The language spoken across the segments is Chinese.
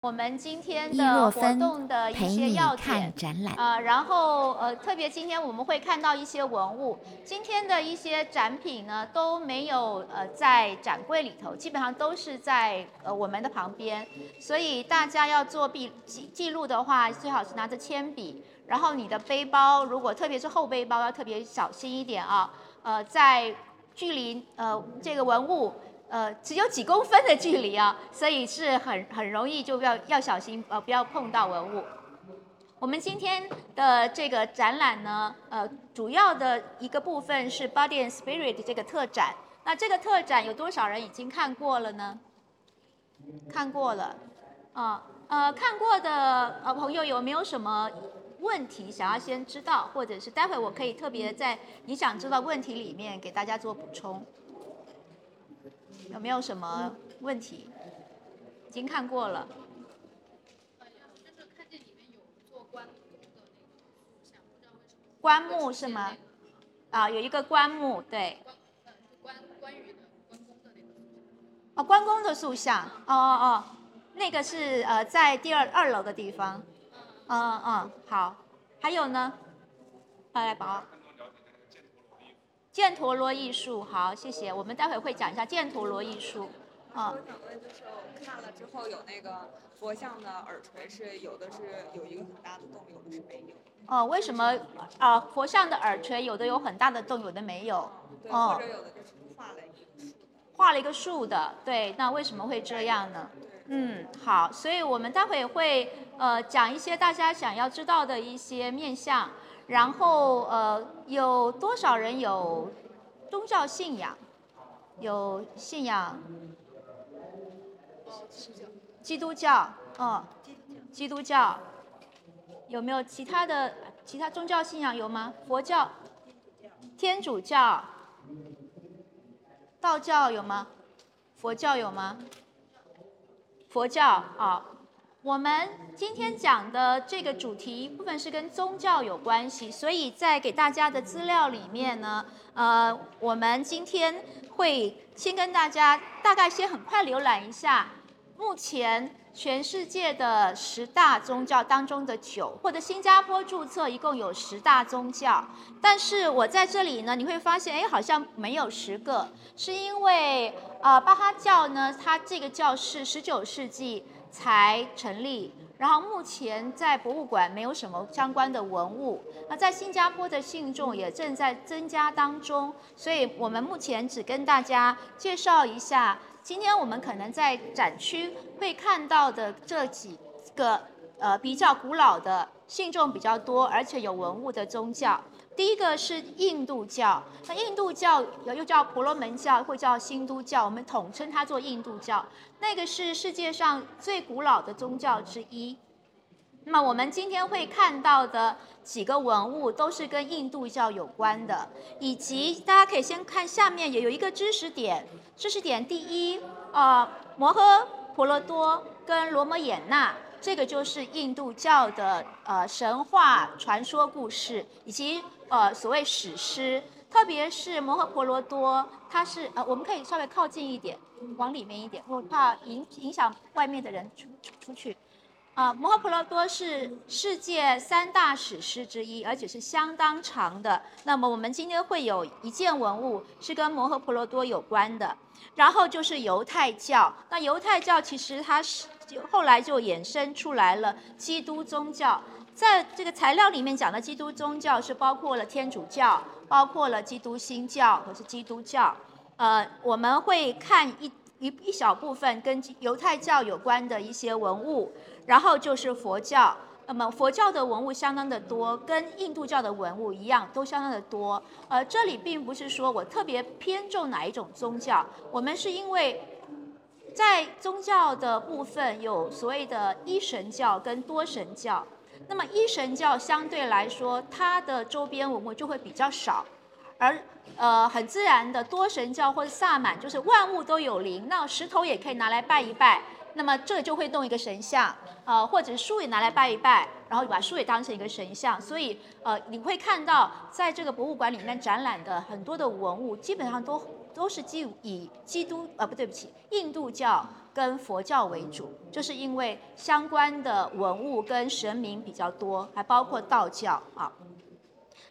我们今天的活动的一些要点看。展览。呃，然后呃，特别今天我们会看到一些文物，今天的一些展品呢都没有呃在展柜里头，基本上都是在呃我们的旁边，所以大家要做笔记记录的话，最好是拿着铅笔，然后你的背包如果特别是后背包要特别小心一点啊，呃，在距离呃这个文物。呃，只有几公分的距离啊，所以是很很容易就要要小心呃，不要碰到文物。我们今天的这个展览呢，呃，主要的一个部分是 Body and Spirit 这个特展。那这个特展有多少人已经看过了呢？看过了，啊、呃，看过的呃朋友有没有什么问题想要先知道，或者是待会我可以特别在你想知道问题里面给大家做补充？有没有什么问题？已经看过了。棺木是吗？啊，有一个棺木，对，关呃关关羽的关公的那个。哦，关公的塑像，哦哦哦，那个是呃在第二二楼的地方，嗯嗯嗯，好，还有呢，来来宝，犍陀罗艺术，好，谢谢，我们待会会讲一下犍陀罗艺术，啊我想问，就是我看了之后有那个佛像的耳垂是有的是有一个很大的洞，有的是没有。哦，为什么啊、佛像的耳垂有的有很大的洞，有的没有？对，哦或者有的就是画了一个。画了一个树的，对，那为什么会这样呢？嗯，好，所以我们待会会呃讲一些大家想要知道的一些面向，然后呃有多少人有宗教信仰？有信仰基督教，嗯，基督教有没有其他的其他宗教信仰有吗？佛教、天主教、道教有吗？佛教有吗？佛教啊，我们今天讲的这个主题部分是跟宗教有关系，所以在给大家的资料里面呢，呃，我们今天会先跟大家大概先很快浏览一下目前全世界的十大宗教当中的九，或者新加坡注册一共有十大宗教，但是我在这里呢，你会发现，哎，好像没有十个，是因为呃，巴哈教呢，它这个教是十九世纪才成立，然后目前在博物馆没有什么相关的文物。那在新加坡的信众也正在增加当中，所以我们目前只跟大家介绍一下，今天我们可能在展区会看到的这几个呃比较古老的、信众比较多而且有文物的宗教。第一个是印度教，那印度教又又叫婆罗门教，或叫新都教，我们统称它做印度教。那个是世界上最古老的宗教之一。那么我们今天会看到的几个文物都是跟印度教有关的，以及大家可以先看下面也有一个知识点，知识点第一，呃，摩诃婆罗多跟罗摩衍那，这个就是印度教的呃神话传说故事，以及呃所谓史诗，特别是摩诃婆罗多，它是呃我们可以稍微靠近一点，往里面一点，我怕影影响外面的人出出出去。啊，摩诃婆罗多是世界三大史诗之一，而且是相当长的。那么我们今天会有一件文物是跟摩诃婆罗多有关的，然后就是犹太教。那犹太教其实它是后来就衍生出来了基督宗教。在这个材料里面讲的基督宗教是包括了天主教，包括了基督新教或是基督教。呃，我们会看一一一小部分跟犹太教有关的一些文物。然后就是佛教，那么佛教的文物相当的多，跟印度教的文物一样，都相当的多。呃，这里并不是说我特别偏重哪一种宗教，我们是因为在宗教的部分有所谓的一神教跟多神教。那么一神教相对来说，它的周边文物就会比较少，而呃很自然的多神教或者萨满，就是万物都有灵，那石头也可以拿来拜一拜。那么这就会动一个神像，呃，或者树也拿来拜一拜，然后把树也当成一个神像。所以，呃，你会看到在这个博物馆里面展览的很多的文物，基本上都都是基以基督，呃，不对不起，印度教跟佛教为主，就是因为相关的文物跟神明比较多，还包括道教啊。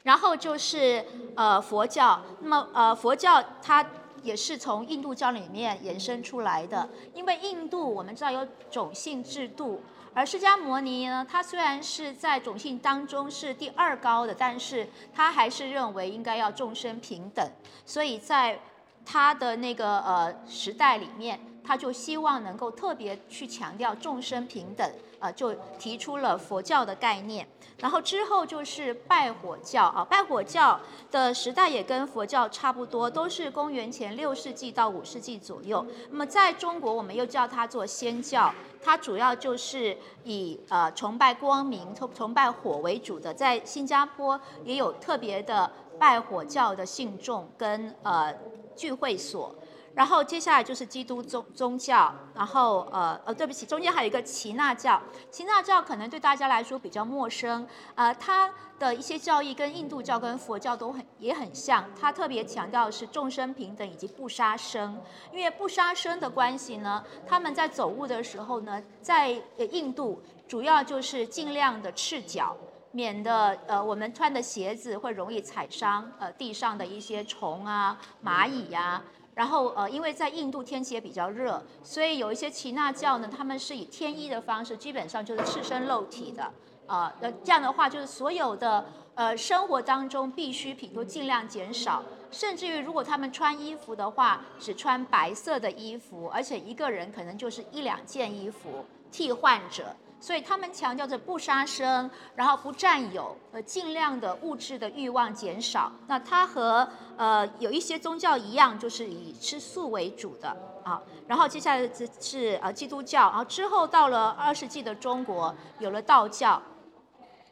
然后就是呃佛教，那么呃佛教它也是从印度教里面衍生出来的，因为印度我们知道有种姓制度，而释迦牟尼呢，他虽然是在种姓当中是第二高的，但是他还是认为应该要众生平等，所以在他的那个呃时代里面，他就希望能够特别去强调众生平等，呃，就提出了佛教的概念。然后之后就是拜火教啊，拜火教的时代也跟佛教差不多，都是公元前六世纪到五世纪左右。那么在中国，我们又叫它做仙教，它主要就是以呃崇拜光明、崇崇拜火为主的。在新加坡也有特别的拜火教的信众跟呃聚会所。然后接下来就是基督宗宗教，然后呃呃，对不起，中间还有一个耆那教。耆那教可能对大家来说比较陌生，呃，它的一些教义跟印度教跟佛教都很也很像，它特别强调的是众生平等以及不杀生。因为不杀生的关系呢，他们在走路的时候呢，在印度主要就是尽量的赤脚，免得呃我们穿的鞋子会容易踩伤呃地上的一些虫啊、蚂蚁呀。然后呃，因为在印度天气也比较热，所以有一些耆那教呢，他们是以天衣的方式，基本上就是赤身露体的，啊，那这样的话就是所有的呃生活当中必需品都尽量减少，甚至于如果他们穿衣服的话，只穿白色的衣服，而且一个人可能就是一两件衣服替换着。所以他们强调着不杀生，然后不占有，呃，尽量的物质的欲望减少。那它和呃有一些宗教一样，就是以吃素为主的啊。然后接下来是是呃基督教，然后之后到了二世纪的中国有了道教。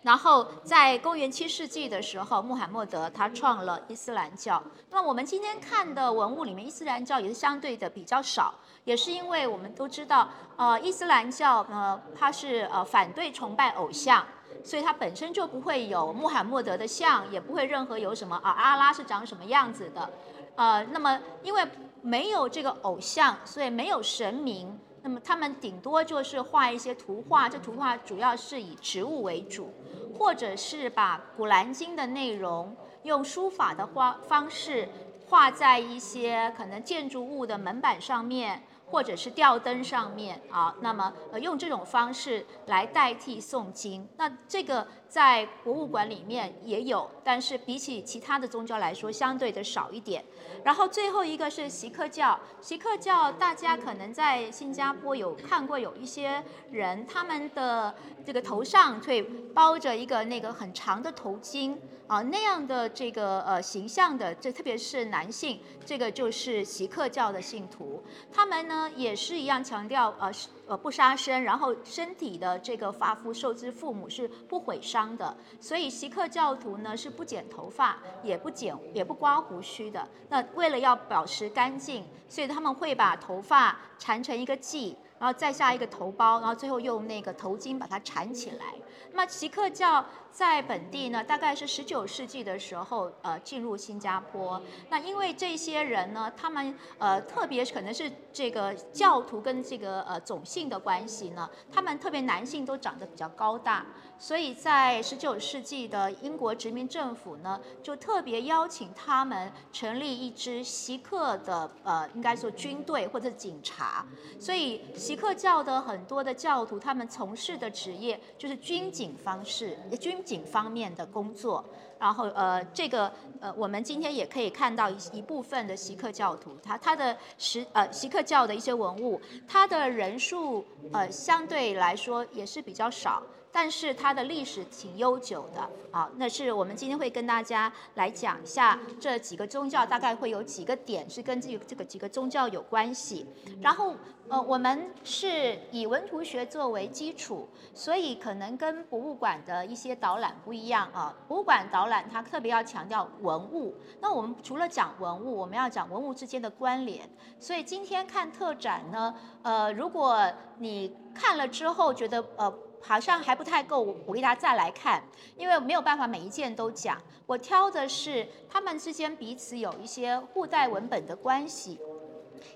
然后在公元七世纪的时候，穆罕默德他创了伊斯兰教。那么我们今天看的文物里面，伊斯兰教也是相对的比较少，也是因为我们都知道，呃，伊斯兰教呢，它是呃反对崇拜偶像，所以它本身就不会有穆罕默德的像，也不会任何有什么啊阿拉是长什么样子的，呃，那么因为没有这个偶像，所以没有神明。那么他们顶多就是画一些图画，这图画主要是以植物为主，或者是把《古兰经》的内容用书法的画方式画在一些可能建筑物的门板上面。或者是吊灯上面啊，那么呃用这种方式来代替诵经，那这个在博物馆里面也有，但是比起其他的宗教来说，相对的少一点。然后最后一个是锡克教，锡克教大家可能在新加坡有看过，有一些人他们的这个头上会包着一个那个很长的头巾。啊，那样的这个呃形象的，这特别是男性，这个就是锡克教的信徒，他们呢也是一样强调呃呃不杀生，然后身体的这个发肤受之父母是不毁伤的，所以锡克教徒呢是不剪头发，也不剪也不刮胡须的。那为了要保持干净，所以他们会把头发缠成一个髻，然后再下一个头孢，然后最后用那个头巾把它缠起来。那么奇克教在本地呢，大概是十九世纪的时候，呃，进入新加坡。那因为这些人呢，他们呃，特别可能是这个教徒跟这个呃种姓的关系呢，他们特别男性都长得比较高大。所以在十九世纪的英国殖民政府呢，就特别邀请他们成立一支锡克的呃，应该说军队或者警察。所以锡克教的很多的教徒，他们从事的职业就是军警方式、军警方面的工作。然后呃，这个呃，我们今天也可以看到一一部分的锡克教徒，他他的实呃锡克教的一些文物，他的人数呃相对来说也是比较少。但是它的历史挺悠久的啊，那是我们今天会跟大家来讲一下这几个宗教，大概会有几个点是跟这个这个几个宗教有关系。然后呃，我们是以文图学作为基础，所以可能跟博物馆的一些导览不一样啊。博物馆导览它特别要强调文物，那我们除了讲文物，我们要讲文物之间的关联。所以今天看特展呢，呃，如果你看了之后觉得呃。好像还不太够，我鼓励大家再来看，因为没有办法每一件都讲。我挑的是他们之间彼此有一些互带文本的关系。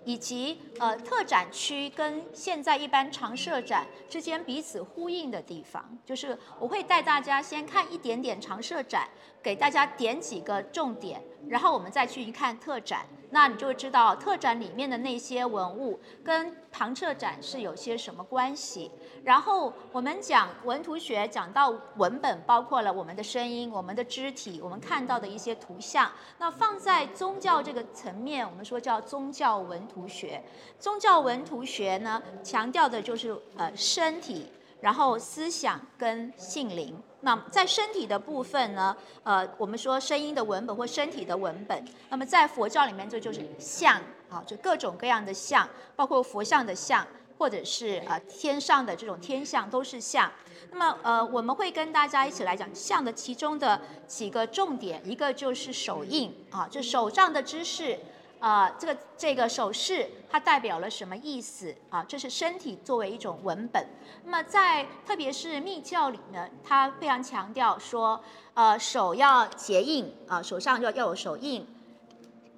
以及呃特展区跟现在一般常设展之间彼此呼应的地方，就是我会带大家先看一点点常设展，给大家点几个重点，然后我们再去一看特展。那你就会知道特展里面的那些文物跟旁侧展是有些什么关系。然后我们讲文图学，讲到文本，包括了我们的声音、我们的肢体、我们看到的一些图像。那放在宗教这个层面，我们说叫宗教文图学。宗教文图学呢，强调的就是呃身体，然后思想跟性灵。那在身体的部分呢，呃，我们说声音的文本或身体的文本。那么在佛教里面，这就是像啊，就各种各样的像，包括佛像的像，或者是呃天上的这种天象都是像。那么呃，我们会跟大家一起来讲像的其中的几个重点，一个就是手印啊，就手上的知识。啊，这个这个手势它代表了什么意思啊？这是身体作为一种文本。那么在特别是密教里呢，它非常强调说，呃，手要结印啊，手上要要有手印，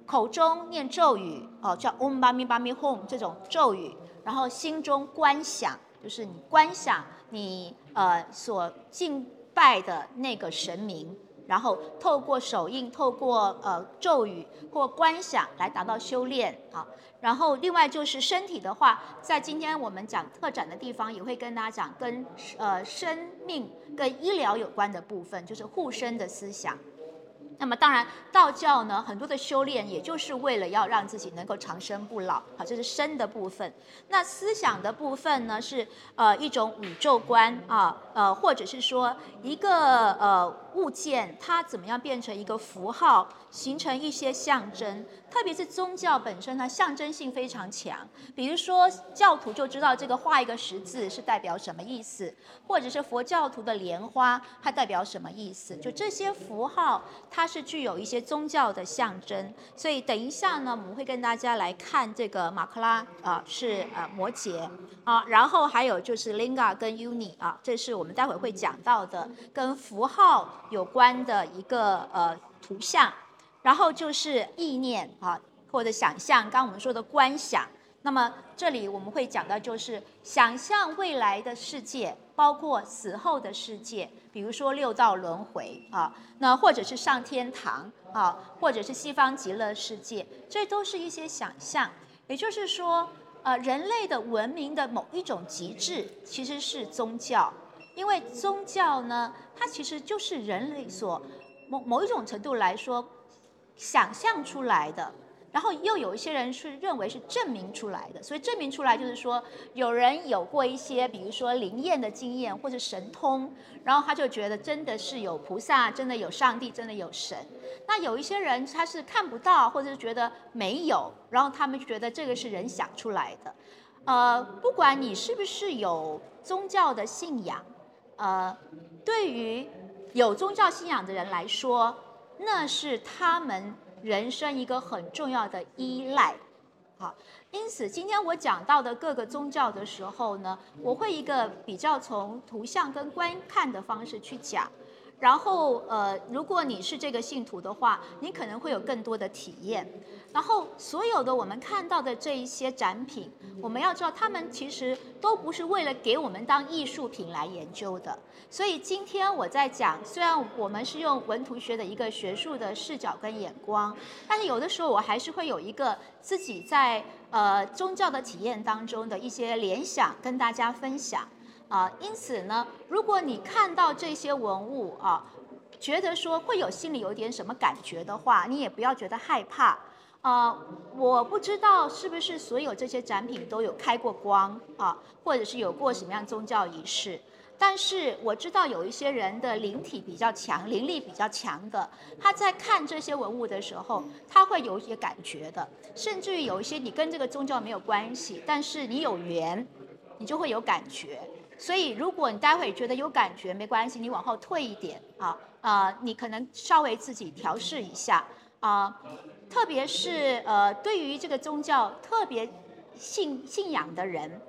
口中念咒语哦，叫 Om Mani p a m e Hum 这种咒语，然后心中观想，就是你观想你呃所敬拜的那个神明。然后透过手印，透过呃咒语或观想来达到修炼啊。然后另外就是身体的话，在今天我们讲特展的地方，也会跟大家讲跟呃生命跟医疗有关的部分，就是护身的思想。那么当然，道教呢很多的修炼，也就是为了要让自己能够长生不老，好，这是身的部分。那思想的部分呢，是呃一种宇宙观啊，呃或者是说一个呃物件，它怎么样变成一个符号，形成一些象征。特别是宗教本身呢，象征性非常强。比如说教徒就知道这个画一个十字是代表什么意思，或者是佛教徒的莲花它代表什么意思。就这些符号，它是具有一些宗教的象征。所以等一下呢，我们会跟大家来看这个马克拉啊，是呃摩羯啊，然后还有就是 Linga 跟 Uni 啊，这是我们待会会讲到的跟符号有关的一个呃图像。然后就是意念啊，或者想象，刚我们说的观想。那么这里我们会讲到，就是想象未来的世界，包括死后的世界，比如说六道轮回啊，那或者是上天堂啊，或者是西方极乐世界，这都是一些想象。也就是说，呃，人类的文明的某一种极致，其实是宗教，因为宗教呢，它其实就是人类所某某一种程度来说。想象出来的，然后又有一些人是认为是证明出来的，所以证明出来就是说，有人有过一些，比如说灵验的经验或者神通，然后他就觉得真的是有菩萨，真的有上帝，真的有神。那有一些人他是看不到，或者是觉得没有，然后他们就觉得这个是人想出来的。呃，不管你是不是有宗教的信仰，呃，对于有宗教信仰的人来说。那是他们人生一个很重要的依赖，好，因此今天我讲到的各个宗教的时候呢，我会一个比较从图像跟观看的方式去讲。然后，呃，如果你是这个信徒的话，你可能会有更多的体验。然后，所有的我们看到的这一些展品，我们要知道，他们其实都不是为了给我们当艺术品来研究的。所以今天我在讲，虽然我们是用文图学的一个学术的视角跟眼光，但是有的时候我还是会有一个自己在呃宗教的体验当中的一些联想跟大家分享。啊，因此呢，如果你看到这些文物啊，觉得说会有心里有点什么感觉的话，你也不要觉得害怕。啊，我不知道是不是所有这些展品都有开过光啊，或者是有过什么样宗教仪式，但是我知道有一些人的灵体比较强，灵力比较强的，他在看这些文物的时候，他会有一些感觉的，甚至于有一些你跟这个宗教没有关系，但是你有缘，你就会有感觉。所以，如果你待会觉得有感觉，没关系，你往后退一点啊啊，你可能稍微自己调试一下啊。特别是呃，对于这个宗教特别信信仰的人，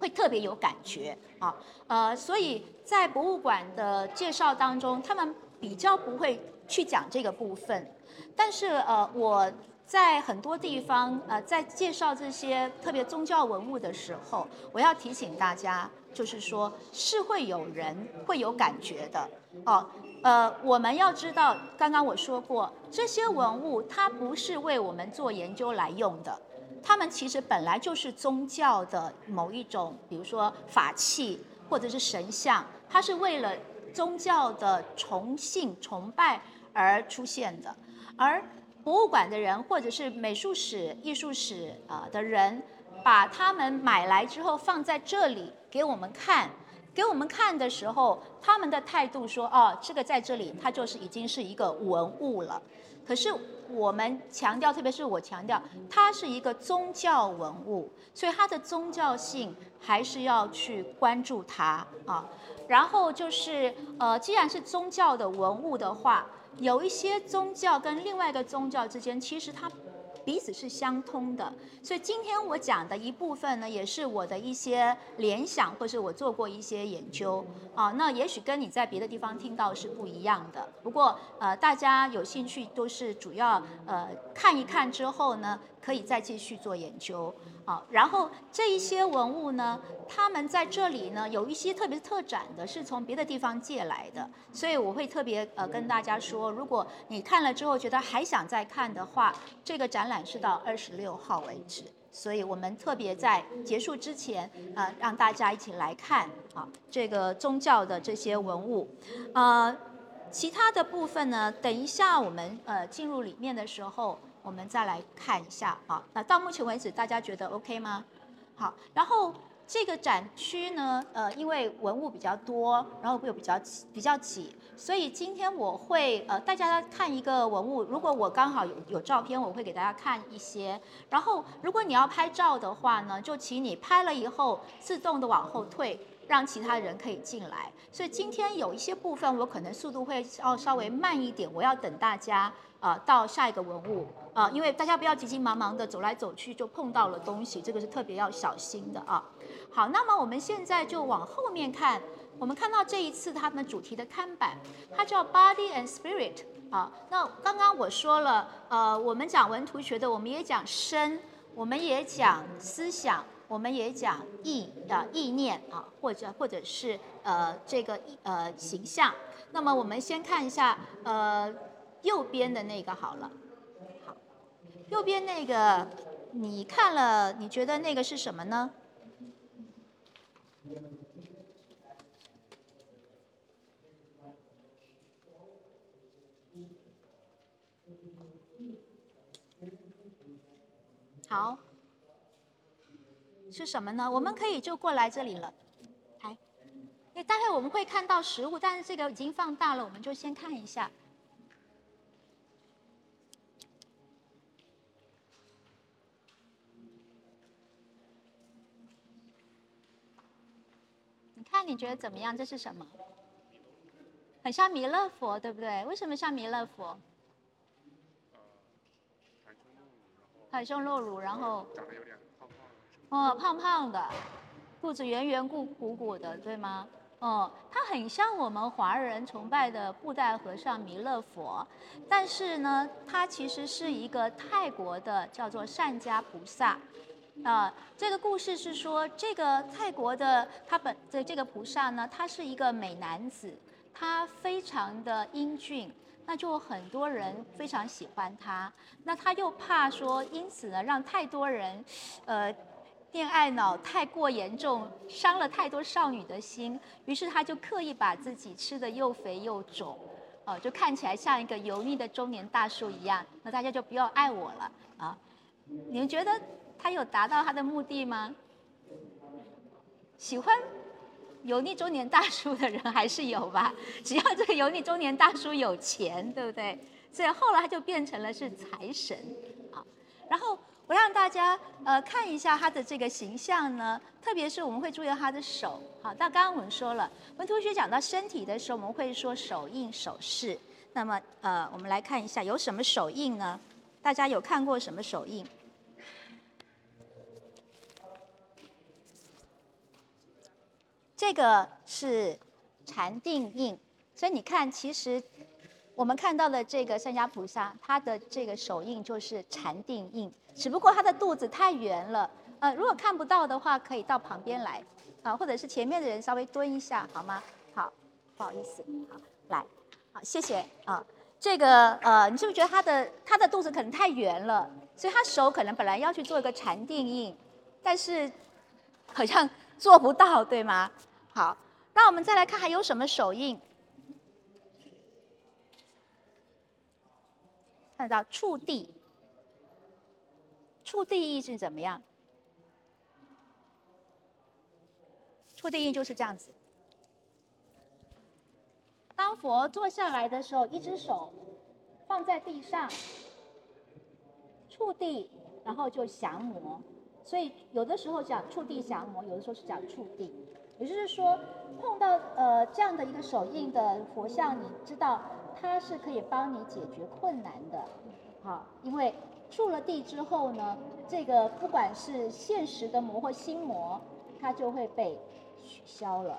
会特别有感觉啊。呃，所以在博物馆的介绍当中，他们比较不会去讲这个部分。但是呃，我在很多地方，呃，在介绍这些特别宗教文物的时候，我要提醒大家，就是说，是会有人会有感觉的哦。呃，我们要知道，刚刚我说过，这些文物它不是为我们做研究来用的，它们其实本来就是宗教的某一种，比如说法器或者是神像，它是为了宗教的崇信崇拜而出现的，而博物馆的人或者是美术史、艺术史啊的人，把他们买来之后放在这里给我们看。给我们看的时候，他们的态度说：“哦，这个在这里，它就是已经是一个文物了。”可是我们强调，特别是我强调，它是一个宗教文物，所以它的宗教性还是要去关注它啊。然后就是，呃，既然是宗教的文物的话，有一些宗教跟另外一个宗教之间，其实它。彼此是相通的，所以今天我讲的一部分呢，也是我的一些联想，或是我做过一些研究啊。那也许跟你在别的地方听到是不一样的。不过呃，大家有兴趣都是主要呃看一看之后呢，可以再继续做研究。啊，然后这一些文物呢，他们在这里呢有一些特别特展的，是从别的地方借来的，所以我会特别呃跟大家说，如果你看了之后觉得还想再看的话，这个展览是到二十六号为止，所以我们特别在结束之前呃让大家一起来看啊这个宗教的这些文物，呃，其他的部分呢，等一下我们呃进入里面的时候。我们再来看一下啊，那到目前为止大家觉得 OK 吗？好，然后这个展区呢，呃，因为文物比较多，然后又比较比较挤，所以今天我会呃，大家看一个文物，如果我刚好有有照片，我会给大家看一些。然后如果你要拍照的话呢，就请你拍了以后自动的往后退，让其他人可以进来。所以今天有一些部分我可能速度会要稍微慢一点，我要等大家。啊，到下一个文物啊，因为大家不要急急忙忙的走来走去就碰到了东西，这个是特别要小心的啊。好，那么我们现在就往后面看，我们看到这一次他们主题的看板，它叫 Body and Spirit 啊。那刚刚我说了，呃，我们讲文图学的，我们也讲身，我们也讲思想，我们也讲意啊意念啊，或者或者是呃这个呃形象。那么我们先看一下呃。右边的那个好了，右边那个你看了，你觉得那个是什么呢？好，是什么呢？我们可以就过来这里了，来，哎，待会我们会看到实物，但是这个已经放大了，我们就先看一下。看你觉得怎么样？这是什么？很像弥勒佛，对不对？为什么像弥勒佛？袒胸露乳，然后长得有点胖胖哦，胖胖的，肚子圆圆鼓鼓鼓的，对吗？哦，它很像我们华人崇拜的布袋和尚弥勒佛，但是呢，它其实是一个泰国的叫做善家菩萨。啊，这个故事是说，这个泰国的他本的这个菩萨呢，他是一个美男子，他非常的英俊，那就很多人非常喜欢他。那他又怕说，因此呢，让太多人，呃，恋爱脑太过严重，伤了太多少女的心，于是他就刻意把自己吃的又肥又肿，哦，就看起来像一个油腻的中年大叔一样。那大家就不要爱我了啊！你们觉得？他有达到他的目的吗？喜欢油腻中年大叔的人还是有吧，只要这个油腻中年大叔有钱，对不对？所以后来他就变成了是财神啊。然后我让大家呃看一下他的这个形象呢，特别是我们会注意到他的手。好，那刚刚我们说了，文同学讲到身体的时候，我们会说手印手势。那么呃，我们来看一下有什么手印呢？大家有看过什么手印？这个是禅定印，所以你看，其实我们看到的这个三家菩萨，他的这个手印就是禅定印，只不过他的肚子太圆了。呃，如果看不到的话，可以到旁边来，啊，或者是前面的人稍微蹲一下，好吗？好，不好意思，好，来，好，谢谢啊。这个呃，你是不是觉得他的他的肚子可能太圆了，所以他手可能本来要去做一个禅定印，但是好像做不到，对吗？好，那我们再来看还有什么手印？看到触地，触地印是怎么样？触地印就是这样子。当佛坐下来的时候，一只手放在地上，触地，然后就降魔。所以有的时候讲触地降魔，有的时候是讲触地，也就是说碰到呃这样的一个手印的佛像，你知道它是可以帮你解决困难的。好，因为触了地之后呢，这个不管是现实的魔或心魔，它就会被取消了。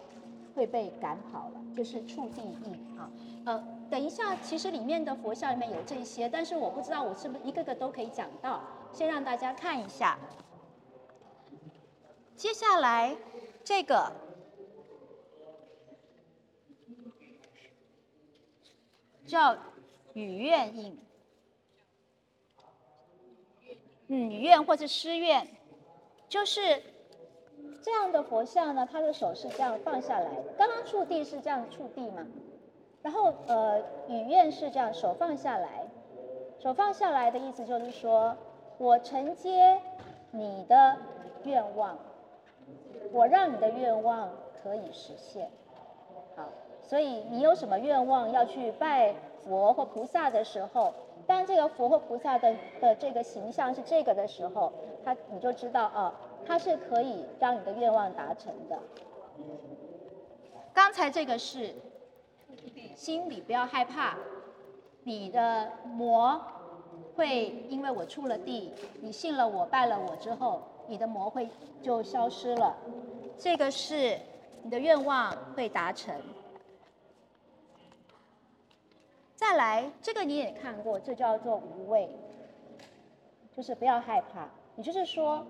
会被赶跑了，就是触地印啊。呃，等一下，其实里面的佛像里面有这些，但是我不知道我是不是一个个都可以讲到。先让大家看一下。接下来这个叫雨愿印，嗯，雨愿或者诗愿，就是。这样的佛像呢，他的手是这样放下来。刚刚触地是这样触地嘛？然后呃，雨愿是这样手放下来，手放下来的意思就是说，我承接你的愿望，我让你的愿望可以实现。好，所以你有什么愿望要去拜佛或菩萨的时候，当这个佛或菩萨的的这个形象是这个的时候，他你就知道啊。它是可以让你的愿望达成的。刚才这个是心里不要害怕，你的魔会因为我出了地，你信了我拜了我之后，你的魔会就消失了。这个是你的愿望会达成。再来，这个你也看过，这叫做无畏，就是不要害怕，也就是说。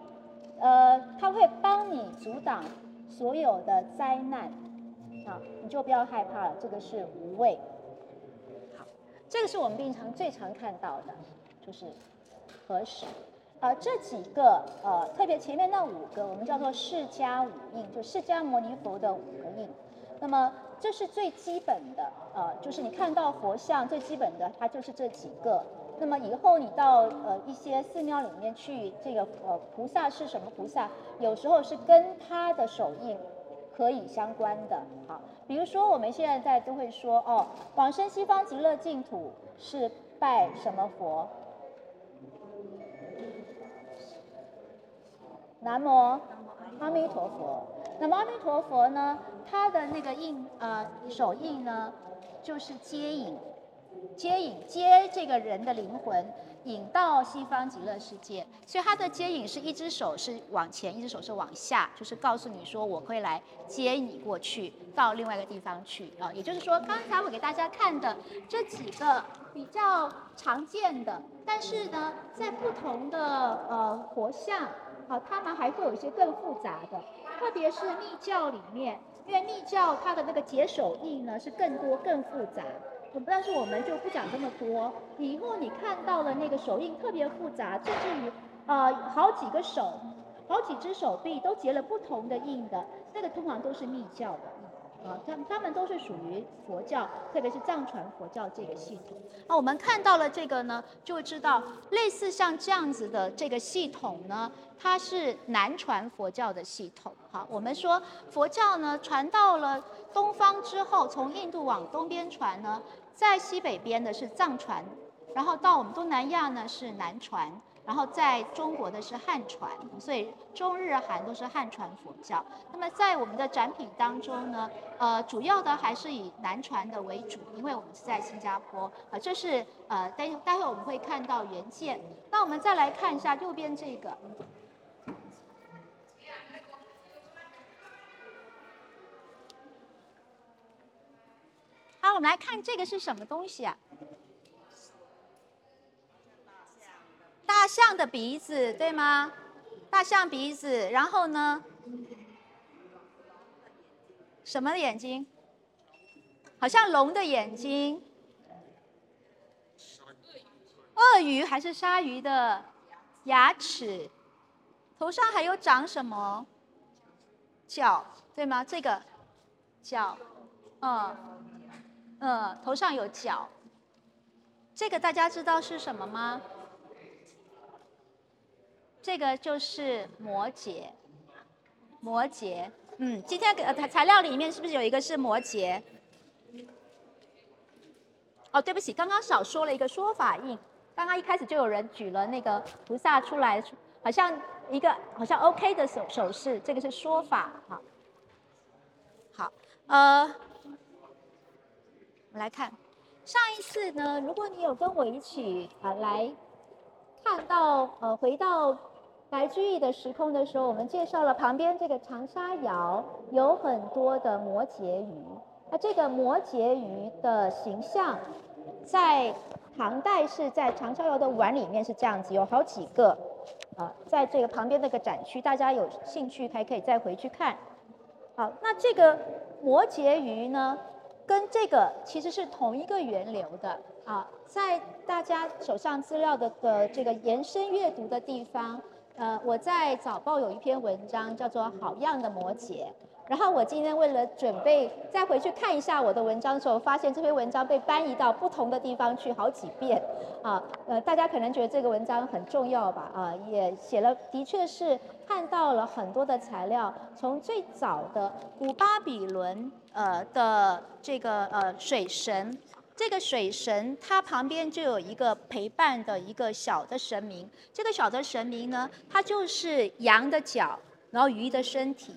呃，他会帮你阻挡所有的灾难，好，你就不要害怕了。这个是无畏。好，这个是我们平常最常看到的，就是何时。呃，这几个呃，特别前面那五个，我们叫做释迦五印，就释迦牟尼佛的五个印。那么这是最基本的，呃，就是你看到佛像最基本的，它就是这几个。那么以后你到呃一些寺庙里面去，这个呃菩萨是什么菩萨？有时候是跟他的手印可以相关的。好，比如说我们现在在都会说哦，往生西方极乐净土是拜什么佛？南无阿弥陀佛。那么阿弥陀佛呢，他的那个印呃手印呢，就是接引。接引接这个人的灵魂，引到西方极乐世界。所以他的接引是一只手是往前，一只手是往下，就是告诉你说我会来接你过去到另外一个地方去啊。也就是说，刚才我给大家看的这几个比较常见的，但是呢，在不同的呃佛像，好，他们还会有一些更复杂的，特别是密教里面，因为密教它的那个结手印呢是更多更复杂。但是我们就不讲这么多。以后你看到了那个手印特别复杂，甚至于呃好几个手、好几只手臂都结了不同的印的，那个通常都是密教的，啊，他他们都是属于佛教，特别是藏传佛教这个系统。那我们看到了这个呢，就知道类似像这样子的这个系统呢，它是南传佛教的系统。好，我们说佛教呢传到了东方之后，从印度往东边传呢。在西北边的是藏传，然后到我们东南亚呢是南传，然后在中国的是汉传，所以中日韩都是汉传佛教。那么在我们的展品当中呢，呃，主要的还是以南传的为主，因为我们是在新加坡啊。这是呃，待待会我们会看到原件。那我们再来看一下右边这个。好，我们来看这个是什么东西啊？大象的鼻子，对吗？大象鼻子，然后呢？什么眼睛？好像龙的眼睛。鳄鱼还是鲨鱼的牙齿？头上还有长什么？角，对吗？这个角，嗯嗯，头上有角。这个大家知道是什么吗？这个就是摩羯，摩羯。嗯，今天呃材材料里面是不是有一个是摩羯？哦，对不起，刚刚少说了一个说法印。刚刚一开始就有人举了那个菩萨出来，好像一个好像 OK 的手手势，这个是说法哈。好，呃，我们来看上一次呢，如果你有跟我一起啊来看到呃回到白居易的时空的时候，我们介绍了旁边这个长沙窑有很多的摩羯鱼，那这个摩羯鱼的形象在。唐代是在长沙窑的碗里面是这样子，有好几个，啊，在这个旁边那个展区，大家有兴趣还可以再回去看。好，那这个摩羯鱼呢，跟这个其实是同一个源流的啊，在大家手上资料的的这个延伸阅读的地方，呃，我在早报有一篇文章叫做《好样的摩羯》。然后我今天为了准备再回去看一下我的文章的时候，发现这篇文章被搬移到不同的地方去好几遍，啊，呃，大家可能觉得这个文章很重要吧，啊，也写了，的确是看到了很多的材料，从最早的古巴比伦呃的这个呃水神，这个水神它旁边就有一个陪伴的一个小的神明，这个小的神明呢，它就是羊的脚，然后鱼的身体。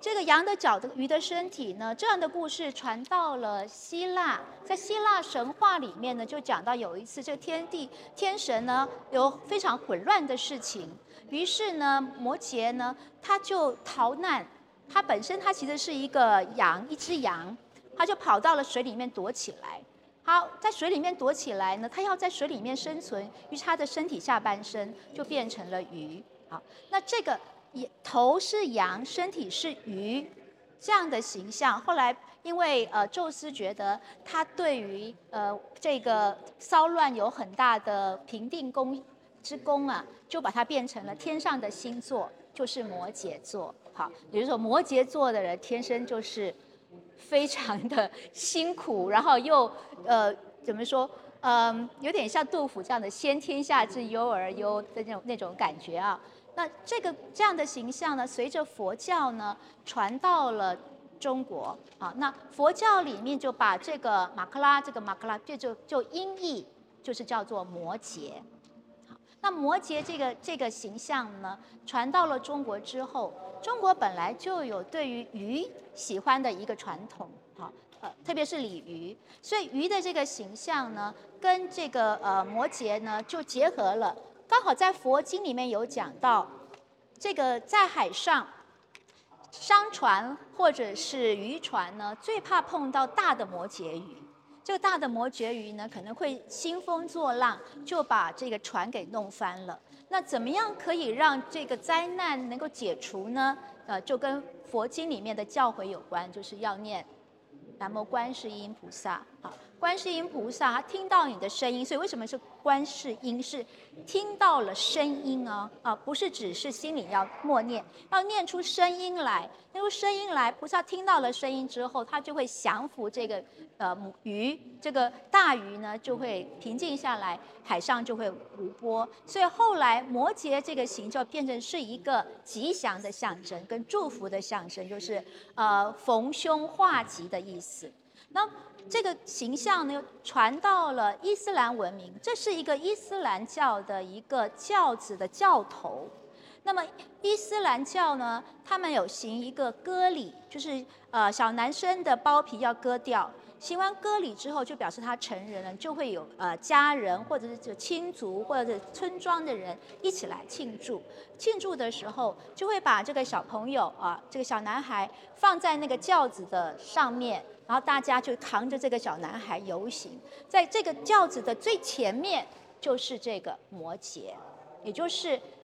这个羊的脚的鱼的身体呢？这样的故事传到了希腊，在希腊神话里面呢，就讲到有一次这个天地天神呢有非常混乱的事情，于是呢摩羯呢他就逃难，他本身他其实是一个羊，一只羊，他就跑到了水里面躲起来。好，在水里面躲起来呢，他要在水里面生存，于是他的身体下半身就变成了鱼。好，那这个也。头是羊，身体是鱼，这样的形象。后来因为呃，宙斯觉得他对于呃这个骚乱有很大的平定功之功啊，就把它变成了天上的星座，就是摩羯座。好，也就是说摩羯座的人天生就是非常的辛苦，然后又呃怎么说，嗯，有点像杜甫这样的“先天下之忧而忧”的那种那种感觉啊。那这个这样的形象呢，随着佛教呢传到了中国啊，那佛教里面就把这个马克拉，这个马克拉，这就就音译就是叫做摩羯。那摩羯这个这个形象呢，传到了中国之后，中国本来就有对于鱼喜欢的一个传统，好，呃，特别是鲤鱼，所以鱼的这个形象呢，跟这个呃摩羯呢就结合了。刚好在佛经里面有讲到，这个在海上商船或者是渔船呢，最怕碰到大的摩羯鱼。这个大的摩羯鱼呢，可能会兴风作浪，就把这个船给弄翻了。那怎么样可以让这个灾难能够解除呢？呃，就跟佛经里面的教诲有关，就是要念南无观世音菩萨好。观世音菩萨他听到你的声音，所以为什么是观世音？是听到了声音啊啊，不是只是心里要默念，要念出声音来，念出声音来。菩萨听到了声音之后，他就会降服这个呃鱼，这个大鱼呢就会平静下来，海上就会无波。所以后来摩羯这个形就变成是一个吉祥的象征，跟祝福的象征，就是呃逢凶化吉的意思。那这个形象呢传到了伊斯兰文明这是一个伊斯兰教的一个教子的教头。那么伊斯兰教呢他们有行一个割礼就是呃小男生的包皮要割掉行完割礼之后就表示他成人了就会有呃家人或者是亲族或者是村庄的人一起来庆祝。庆祝的时候就会把这个小朋友啊这个小男孩放在那个轿子的上面。然后大家就扛着这个小男孩游行。在这个轿子的最前面就是这个摩羯也就是